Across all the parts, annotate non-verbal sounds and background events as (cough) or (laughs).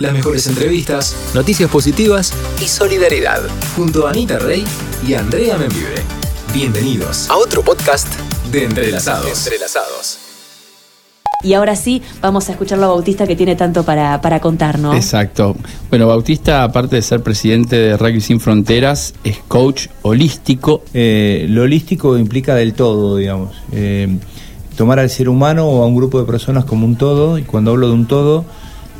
Las mejores entrevistas Noticias positivas y solidaridad. Junto a Anita Rey y Andrea Membibre. Bienvenidos a otro podcast de Entrelazados. Entrelazados. Y ahora sí, vamos a escucharlo a Bautista que tiene tanto para, para contarnos. Exacto. Bueno, Bautista, aparte de ser presidente de Rugby Sin Fronteras, es coach holístico. Eh, lo holístico implica del todo, digamos. Eh, tomar al ser humano o a un grupo de personas como un todo, y cuando hablo de un todo,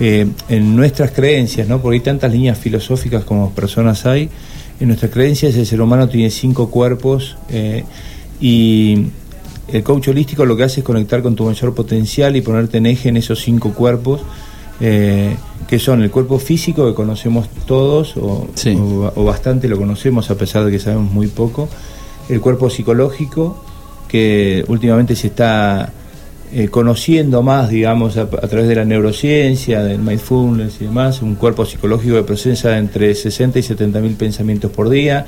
eh, en nuestras creencias, ¿no? porque hay tantas líneas filosóficas como personas hay, en nuestras creencias el ser humano tiene cinco cuerpos y el coach holístico lo que hace es conectar con tu mayor potencial y ponerte en eje en esos cinco cuerpos, eh, que son el cuerpo físico que conocemos todos, o, bastante lo conocemos a pesar de que sabemos muy poco, el cuerpo psicológico, que últimamente se está eh, conociendo más, digamos, a, través de la neurociencia, del mindfulness y demás, un cuerpo psicológico que procesa entre 60 y 70 mil pensamientos por día,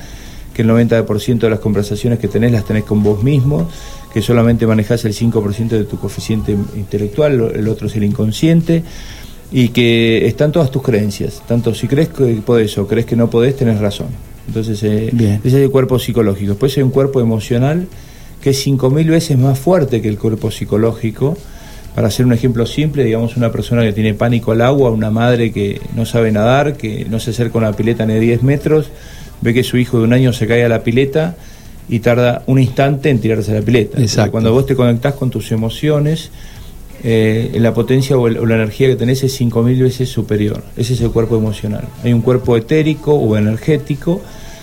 que el 90% de las conversaciones que tenés las tenés con vos mismo, que solamente manejás el 5% de tu coeficiente intelectual, el otro es el inconsciente, y que están todas tus creencias, tanto si crees que podés o crees que no podés, tenés razón. Entonces, eh, ese es el cuerpo psicológico. Después hay un cuerpo emocional que es 5.000 veces más fuerte que el cuerpo psicológico. Para hacer un ejemplo simple, digamos una persona que tiene pánico al agua, una madre que no sabe nadar, que no se acerca a una pileta ni de 10 metros, ve que su hijo de un año se cae a la pileta y tarda un instante en tirarse a la pileta. Cuando vos te conectás con tus emociones, eh, la potencia o, la energía que tenés es 5.000 veces superior. Ese es el cuerpo emocional. Hay un cuerpo etérico o energético.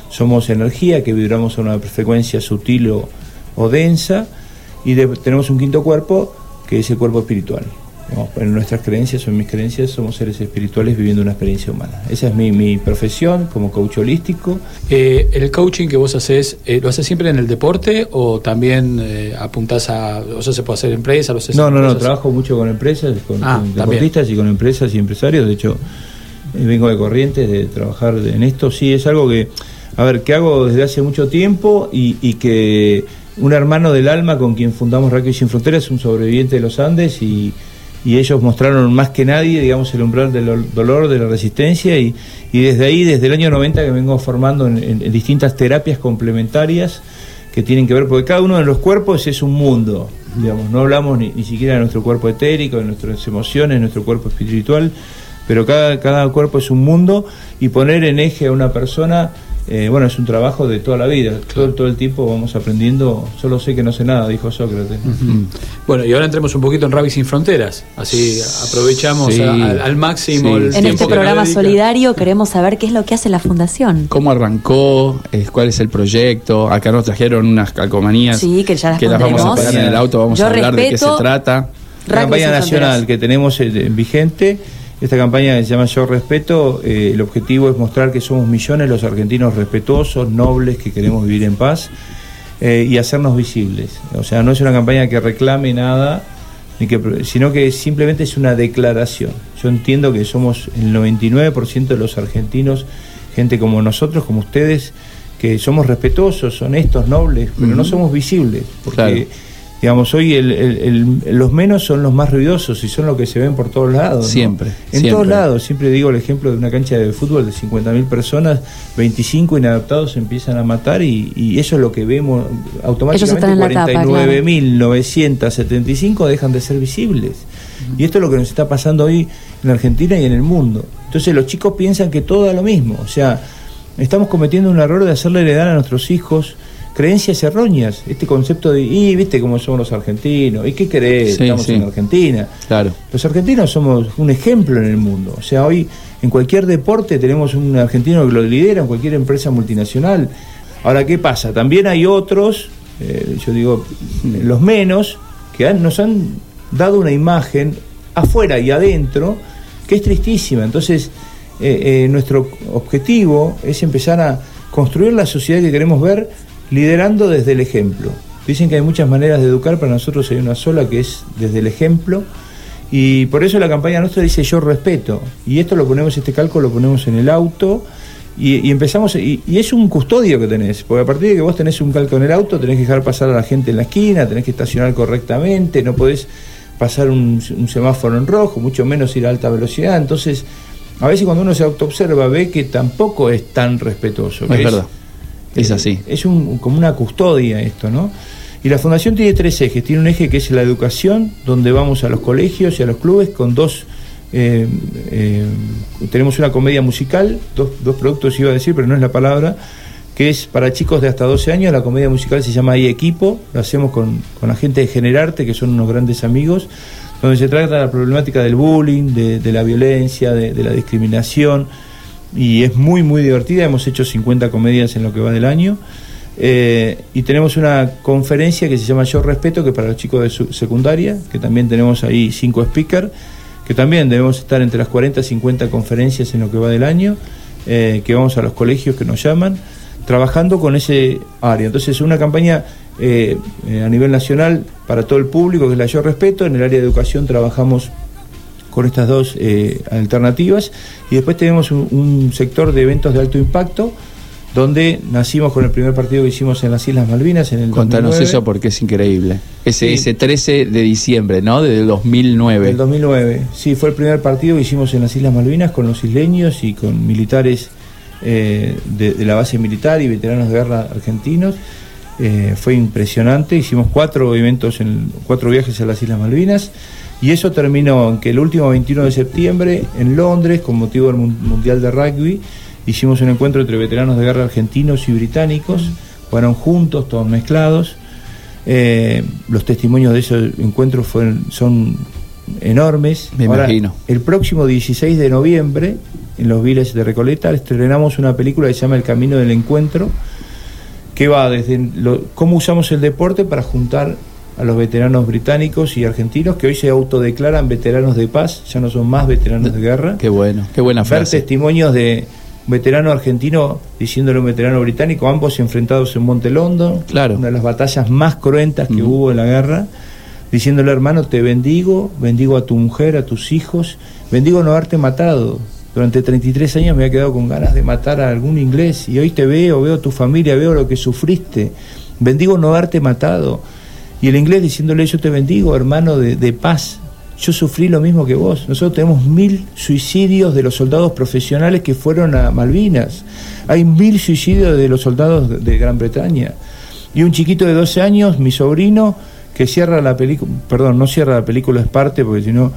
Somos energía que vibramos a una frecuencia sutil o, densa. Y tenemos un quinto cuerpo que es el cuerpo espiritual en nuestras creencias o en mis creencias somos seres espirituales viviendo una experiencia humana. Esa es mi, profesión como coach holístico. Eh, ¿El coaching que vos haces, eh, lo haces siempre en el deporte o también eh, apuntás a, o sea, se puede hacer empresa? no, no, no, trabajo mucho con empresas, con, ah, deportistas y con empresas y empresarios. De hecho, vengo de corrientes de trabajar en esto. Sí, es algo que, a ver, que hago desde hace mucho tiempo y, y que un hermano del alma con quien fundamos Rugby Sin Fronteras un sobreviviente de los Andes y ellos mostraron más que nadie, digamos, el umbral del dolor, de la resistencia, y, desde ahí, desde el año 90, que vengo formando en, distintas terapias complementarias que tienen que ver, porque cada uno de los cuerpos es un mundo, digamos, no hablamos ni, ni siquiera de nuestro cuerpo etérico, de nuestras emociones, de nuestro cuerpo espiritual, pero cada, cada cuerpo es un mundo, y poner en eje a una persona eh, bueno, es un trabajo de toda la vida. Todo, el tiempo vamos aprendiendo. Solo sé que no sé nada, dijo Sócrates. Bueno, y ahora entremos un poquito en Ravi Sin Fronteras. Así aprovechamos al, máximo el En este programa solidario queremos saber qué es lo que hace la Fundación. ¿Cómo arrancó? ¿Cuál es el proyecto? Acá nos trajeron unas calcomanías sí, que, ya las, que las vamos a poner en el auto. Vamos a hablar de qué se trata. La campaña nacional que tenemos eh, vigente esta campaña se llama Yo Respeto, eh, el objetivo es mostrar que somos millones los argentinos respetuosos, nobles, que queremos vivir en paz eh, y hacernos visibles. O sea, no es una campaña que reclame nada, ni que, sino que simplemente es una declaración. Yo entiendo que somos el 99% de los argentinos, gente como nosotros, como ustedes, que somos respetuosos, honestos, nobles, pero no somos visibles. Porque digamos, hoy los menos son los más ruidosos y son los que se ven por todos lados. Siempre. En todos lados. Siempre digo el ejemplo de una cancha de fútbol de 50.000 personas, 25 inadaptados se empiezan a matar y, eso es lo que vemos automáticamente. 49.975 dejan de ser visibles. Y esto es lo que nos está pasando hoy en Argentina y en el mundo. Entonces los chicos piensan que todo es lo mismo. O sea, estamos cometiendo un error de hacerle heredar a nuestros hijos creencias erróneas, este concepto de, y viste cómo somos los argentinos, ¿y qué querés? Estamos en Argentina. Claro. Los argentinos somos un ejemplo en el mundo. O sea, hoy en cualquier deporte tenemos un argentino que lo lidera, en cualquier empresa multinacional. Ahora, ¿qué pasa? También hay otros, eh, yo digo, los menos, que nos han dado una imagen afuera y adentro que es tristísima. Entonces, eh, eh, nuestro objetivo es empezar a construir la sociedad que queremos ver liderando desde el ejemplo. Dicen que hay muchas maneras de educar, para nosotros hay una sola que es desde el ejemplo. Y por eso la campaña nuestra dice yo respeto. Y esto lo ponemos, este cálculo lo ponemos en el auto y, empezamos, y, es un custodio que tenés, porque a partir de que vos tenés un calco en el auto, tenés que dejar pasar a la gente en la esquina, tenés que estacionar correctamente, no podés pasar un, un semáforo en rojo, mucho menos ir a alta velocidad. Entonces, a veces cuando uno se autoobserva ve que tampoco es tan respetuoso. Es verdad, es así. Es un, como una custodia esto, ¿no? Y la fundación tiene tres ejes. Tiene un eje que es la educación, donde vamos a los colegios y a los clubes con dos... eh, eh, tenemos una comedia musical, dos, dos productos iba a decir, pero no es la palabra, que es para chicos de hasta 12 años. La comedia musical se llama Hay Equipo, lo hacemos con, con la gente de Generarte, que son unos grandes amigos, donde se trata la problemática del bullying, de, de la violencia, de, de la discriminación, y es muy, muy divertida. Hemos hecho 50 comedias en lo que va del año. Eh, y tenemos una conferencia que se llama Yo Respeto, que es para los chicos de secundaria, que también tenemos ahí cinco speakers, que también debemos estar entre las 40 y 50 conferencias en lo que va del año, eh, que vamos a los colegios que nos llaman, trabajando con ese área. Entonces, una campaña eh, a nivel nacional para todo el público, que es la Yo Respeto. En el área de educación trabajamos con estas dos eh, alternativas. Y después tenemos un, un sector de eventos de alto impacto, donde nacimos con el primer partido que hicimos en las Islas Malvinas en el Contanos 2009. eso porque es increíble. Ese, Sí. ese 13 de diciembre, ¿no? De 2009. Del 2009. Sí, fue el primer partido que hicimos en las Islas Malvinas con los isleños y con militares eh, de, de la base militar y veteranos de guerra argentinos. Eh, fue impresionante. Hicimos cuatro eventos, en, cuatro viajes a las Islas Malvinas. Y eso terminó en que el último 21 de septiembre en Londres, con motivo del Mun- Mundial de Rugby, hicimos un encuentro entre veteranos de guerra argentinos y británicos. Fueron juntos, todos mezclados. Eh, los testimonios de esos encuentros fueron, son enormes. Me imagino. El próximo 16 de noviembre, en los Viles de Recoleta, estrenamos una película que se llama El Camino del Encuentro, que va desde lo- cómo usamos el deporte para juntar a los veteranos británicos y argentinos que hoy se autodeclaran veteranos de paz, ya no son más veteranos de guerra. Qué bueno, qué buena Ver frase. testimonios de un veterano argentino diciéndole a un veterano británico, ambos enfrentados en Monte London, Claro. una de las batallas más cruentas que hubo en la guerra, diciéndole hermano, te bendigo, bendigo a tu mujer, a tus hijos, bendigo no haberte matado. Durante 33 años me había quedado con ganas de matar a algún inglés y hoy te veo, veo tu familia, veo lo que sufriste. Bendigo no haberte matado. Y el inglés diciéndole yo te bendigo, hermano de, de paz. Yo sufrí lo mismo que vos. Nosotros tenemos mil suicidios de los soldados profesionales que fueron a Malvinas. Hay mil suicidios de los soldados de, de Gran Bretaña. Y un chiquito de 12 años, mi sobrino, que cierra la película, perdón, no cierra la película, es parte, porque si no,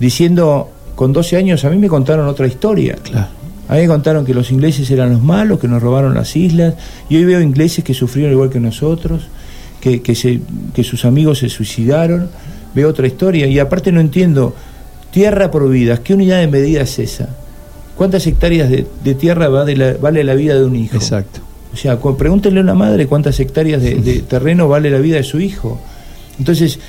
diciendo, con 12 años a mí me contaron otra historia. Claro. A mí me contaron que los ingleses eran los malos, que nos robaron las islas, y hoy veo ingleses que sufrieron igual que nosotros, que, que, se, que sus amigos se suicidaron, veo otra historia, y aparte no entiendo, tierra por vidas, ¿qué unidad de medida es esa? ¿Cuántas hectáreas de, de tierra vale la, vale la vida de un hijo? Exacto. O sea, pregúntenle a una madre cuántas hectáreas de, de terreno vale la vida de su hijo. Entonces,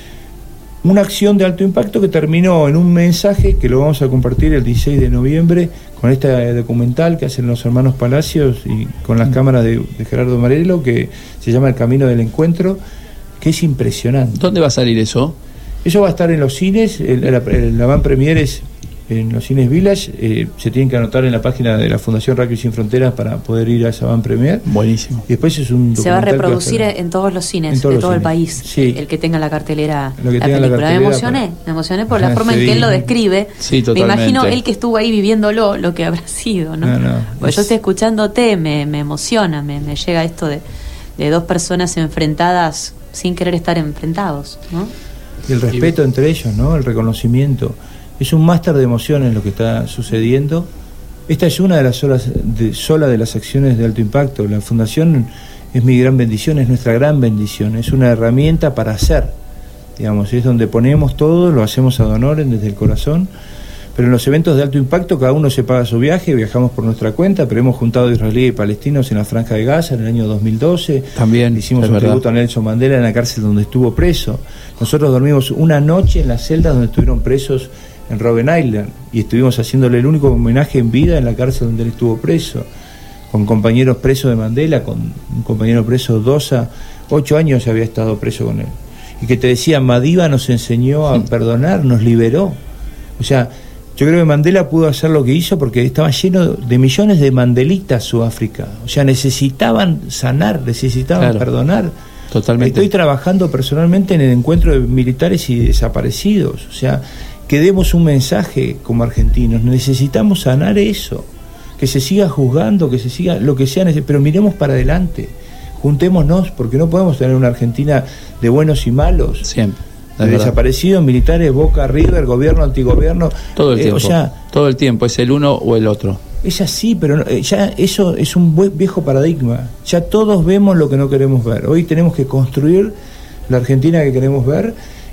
una acción de alto impacto que terminó en un mensaje que lo vamos a compartir el 16 de noviembre con este documental que hacen los hermanos Palacios y con las cámaras de, de Gerardo Marelo que se llama El Camino del Encuentro, que es impresionante. ¿Dónde va a salir eso? Eso va a estar en los cines, el- la, el- la van premier es en los cines Village, eh, se tienen que anotar en la página de la Fundación Rugby Sin Fronteras para poder ir a esa van premier. Buenísimo. Y después es un Se va a reproducir estar- en todos los cines todos de los todo el país. Sí. El que tenga la cartelera, Lo que la tenga la película. me emocioné, para- me emocioné por la (laughs) forma en que él lo describe. Sí, me imagino él que estuvo ahí viviéndolo, lo que habrá (laughs) sido, ¿no? No, no, Porque yo es- estoy escuchándote, me, me emociona, me, me llega esto de, de dos personas enfrentadas sin querer estar enfrentados, ¿no? Y el respeto entre ellos, ¿no? El reconocimiento. Es un máster de emociones lo que está sucediendo. Esta es una de las solas de, sola de las acciones de alto impacto. La fundación es mi gran bendición, es nuestra gran bendición. Es una herramienta para hacer. Digamos, es donde ponemos todo, lo hacemos a honoren desde el corazón. Pero en los eventos de alto impacto cada uno se paga su viaje, viajamos por nuestra cuenta, pero hemos juntado israelíes y palestinos en la Franja de Gaza en el año 2012. También, Hicimos un verdad. tributo a Nelson Mandela en la cárcel donde estuvo preso. Nosotros dormimos una noche en las celdas donde estuvieron presos en Robben Island y estuvimos haciéndole el único homenaje en vida en la cárcel donde él estuvo preso, con compañeros presos de Mandela, con un compañero preso Dosa, ocho años había estado preso con él. Y que te decía, Madiba nos enseñó a perdonar, nos liberó. O sea, yo creo que Mandela pudo hacer lo que hizo porque estaba lleno de millones de mandelitas Sudáfrica. O sea, necesitaban sanar, necesitaban Claro. perdonar. Totalmente. Estoy trabajando personalmente en el encuentro de militares y desaparecidos. O sea, que demos un mensaje como argentinos. Necesitamos sanar eso, que se siga juzgando, que se siga lo que sea, pero miremos para adelante, juntémonos, porque no podemos tener una Argentina de buenos y malos. Siempre. De desaparecidos, militares, Boca, River, gobierno, antigobierno. Todo el tiempo. todo el tiempo, es el uno o el otro. Es así, pero eh, ya eso es un viejo paradigma. Ya todos vemos lo que no queremos ver. Hoy tenemos que construir la Argentina que queremos ver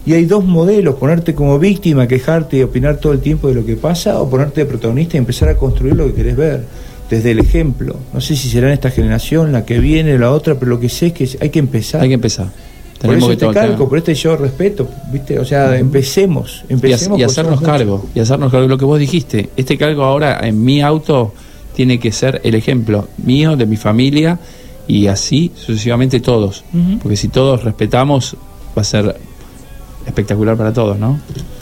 y hay dos modelos, ponerte como víctima, quejarte y opinar todo el tiempo de lo que pasa, o ponerte de protagonista y empezar a construir lo que querés ver, desde el ejemplo. No sé si será en esta generación, la que viene, la otra, pero lo que sé es que hay que empezar. Hay que empezar. por eso te calco, por este yo respeto, ¿viste? O sea, empecemos, empecemos. Y, hacernos cargo, y hacernos cargo lo que vos dijiste. Este cargo ahora en mi auto tiene que ser el ejemplo mío, de mi familia, y así sucesivamente todos. Porque si todos respetamos, va a ser espectacular para todos, ¿no?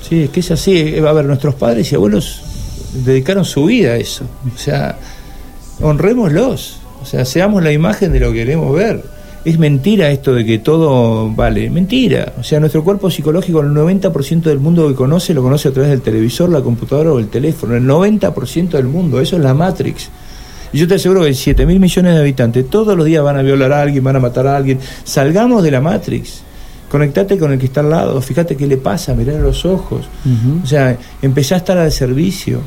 Sí, es que es así. A ver, nuestros padres y abuelos dedicaron su vida a eso. O sea, honrémoslos. O sea, seamos la imagen de lo que queremos ver. Es mentira esto de que todo vale. Mentira. O sea, nuestro cuerpo psicológico, el 90% del mundo que conoce, lo conoce a través del televisor, la computadora o el teléfono. El 90% del mundo. Eso es la Matrix. Y yo te aseguro que 7 mil millones de habitantes todos los días van a violar a alguien, van a matar a alguien. Salgamos de la Matrix. Conectate con el que está al lado, fíjate qué le pasa, mirar a los ojos. O sea, empezá a estar al servicio.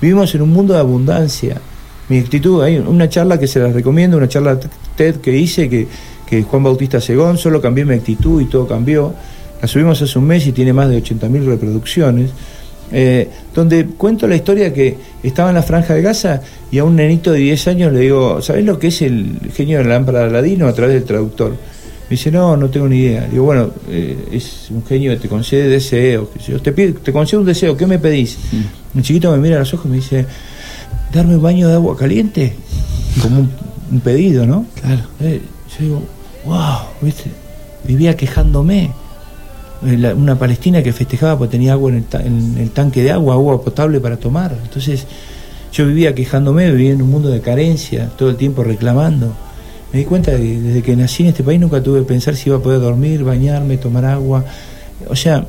Vivimos en un mundo de abundancia. Mi actitud, hay una charla que se las recomiendo, una charla TED que hice, que, que Juan Bautista Segón, solo cambié mi actitud y todo cambió. La subimos hace un mes y tiene más de 80.000 reproducciones. Eh, donde cuento la historia que estaba en la franja de Gaza y a un nenito de 10 años le digo, ¿sabes lo que es el genio de la lámpara de Aladino? A través del traductor. Me dice, no, no tengo ni idea. Digo, bueno, eh, es un genio que te concede deseos. Te, te concedo un deseo, ¿qué me pedís? Mm. El chiquito me mira a los ojos y me dice, darme un baño de agua caliente. Como un, pedido, ¿no? Claro. Eh, yo digo, wow, ¿viste? Vivía quejándome. Eh, una palestina que festejaba porque tenía agua en el, en el tanque de agua, agua potable para tomar. Entonces, yo vivía quejándome, vivía en un mundo de carencia, todo el tiempo reclamando. Me di cuenta de que desde que nací en este país nunca tuve que pensar si iba a poder dormir, bañarme, tomar agua. O sea,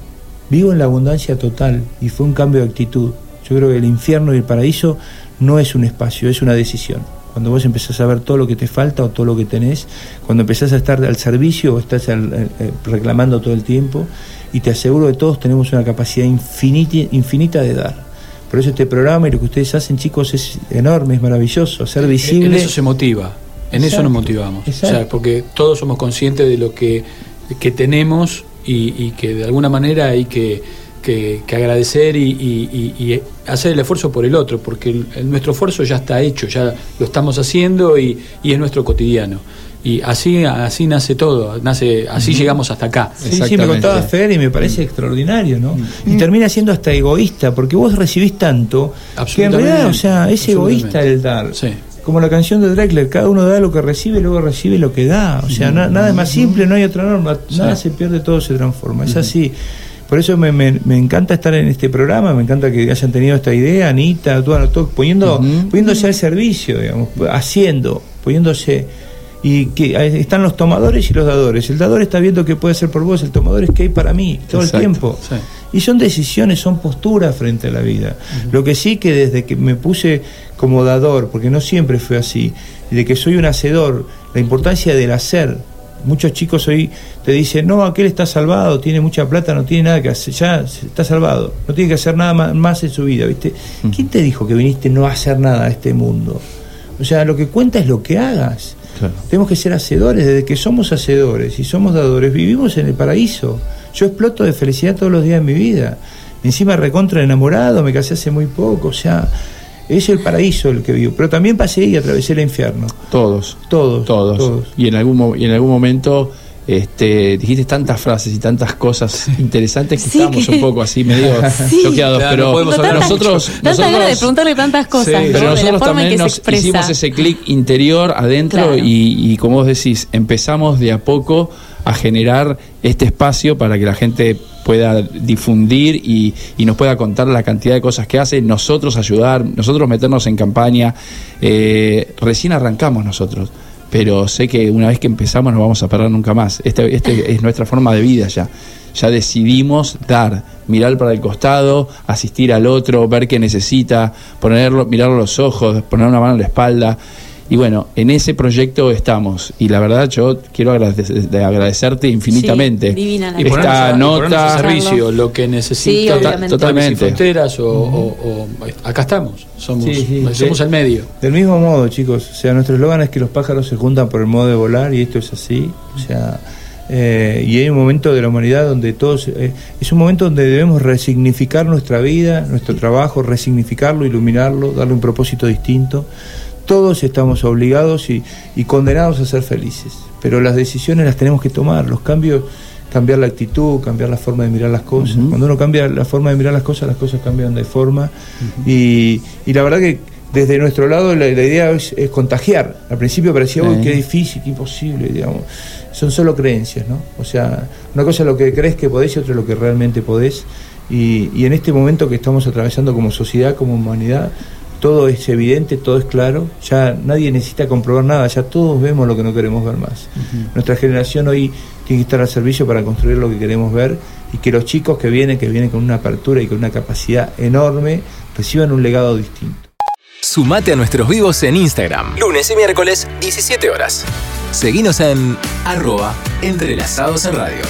vivo en la abundancia total y fue un cambio de actitud. Yo creo que el infierno y el paraíso no es un espacio, es una decisión. Cuando vos empezás a ver todo lo que te falta o todo lo que tenés, cuando empezás a estar al servicio o estás eh, reclamando todo el tiempo, y te aseguro que todos tenemos una capacidad infinita, infinita de dar. Por eso este programa y lo que ustedes hacen, chicos, es enorme, es maravilloso, ser visible. En eso se motiva. En eso nos motivamos. O sea, porque todos somos conscientes de lo que, tenemos y, que de alguna manera hay que, agradecer y, hacer el esfuerzo por el otro, porque nuestro esfuerzo ya está hecho, ya lo estamos haciendo y, es nuestro cotidiano. Y así, así nace todo, nace, así llegamos hasta acá. Sí, sí, me contaba Fer y me parece extraordinario, ¿no? Y termina siendo hasta egoísta, porque vos recibís tanto que en realidad, o sea, es egoísta el dar. Sí como la canción de Drexler, cada uno da lo que recibe y luego recibe lo que da. O sea, nada es más simple, no hay otra norma, nada se pierde, todo se transforma. Es así. Por eso me, encanta estar en este programa, me encanta que hayan tenido esta idea, Anita, todo, poniendo, poniéndose al servicio, digamos, haciendo, poniéndose. Y que están los tomadores y los dadores. El dador está viendo qué puede hacer por vos, el tomador es qué hay para mí, todo el tiempo. Y son decisiones, son posturas frente a la vida. Lo que sí que desde que me puse como dador, porque no siempre fue así, de que soy un hacedor, la importancia del hacer. Muchos chicos hoy te dicen, no, aquel está salvado, tiene mucha plata, no tiene nada que hacer, ya está salvado, no tiene que hacer nada más en su vida, ¿viste? ¿Quién te dijo que viniste no a hacer nada a este mundo? O sea, lo que cuenta es lo que hagas. Tenemos que ser hacedores, desde que somos hacedores y somos dadores, vivimos en el paraíso. Yo exploto de felicidad todos los días de mi vida. Encima recontra enamorado, me casé hace muy poco, o sea, es el paraíso el que vivo. Pero también pasé y atravesé el infierno. Todos. Todos. Todos. Y en algún, y en algún momento este, dijiste tantas frases y tantas cosas interesantes que estábamos un poco así medio (laughs) choqueados. pero nosotros, de preguntarle tantas cosas. pero nosotros también nos hicimos ese clic interior adentro y, y como vos decís, empezamos de a poco a generar este espacio para que la gente pueda difundir y, nos pueda contar la cantidad de cosas que hace, nosotros ayudar, nosotros meternos en campaña. Eh, recién arrancamos nosotros. pero sé que una vez que empezamos no vamos a parar nunca más. Este, este es nuestra forma de vida ya. Ya decidimos dar, mirar para el costado, asistir al otro, ver qué necesita, ponerlo, mirar los ojos, poner una mano en la espalda. Y bueno, en ese proyecto estamos. Y la verdad, yo quiero agradecerte infinitamente. divina y esta nota. servicio, lo que necesita, totalmente. fronteras o, acá estamos. Somos, somos el medio. Del mismo modo, chicos. O sea, nuestro eslogan es que los pájaros se juntan por el modo de volar y esto es así. O sea. Eh, y hay un momento de la humanidad donde todos eh, es un momento donde debemos resignificar nuestra vida, nuestro trabajo, resignificarlo, iluminarlo, darle un propósito distinto todos estamos obligados y, condenados a ser felices, pero las decisiones las tenemos que tomar, los cambios, cambiar la actitud, cambiar la forma de mirar las cosas. Cuando uno cambia la forma de mirar las cosas, las cosas cambian de forma y, la verdad que desde nuestro lado la, idea es, contagiar. Al principio parecía, uy, qué difícil, qué imposible, digamos. Son solo creencias, ¿no? O sea, una cosa es lo que crees que podés y otra es lo que realmente podés. Y, y en este momento que estamos atravesando como sociedad, como humanidad, todo es evidente, todo es claro, ya nadie necesita comprobar nada, ya todos vemos lo que no queremos ver más. Nuestra generación hoy tiene que estar al servicio para construir lo que queremos ver y que los chicos que vienen, que vienen con una apertura y con una capacidad enorme, reciban un legado distinto. Sumate a nuestros vivos en Instagram, lunes y miércoles, 17 horas. Seguinos en arroba entrelazados en radio.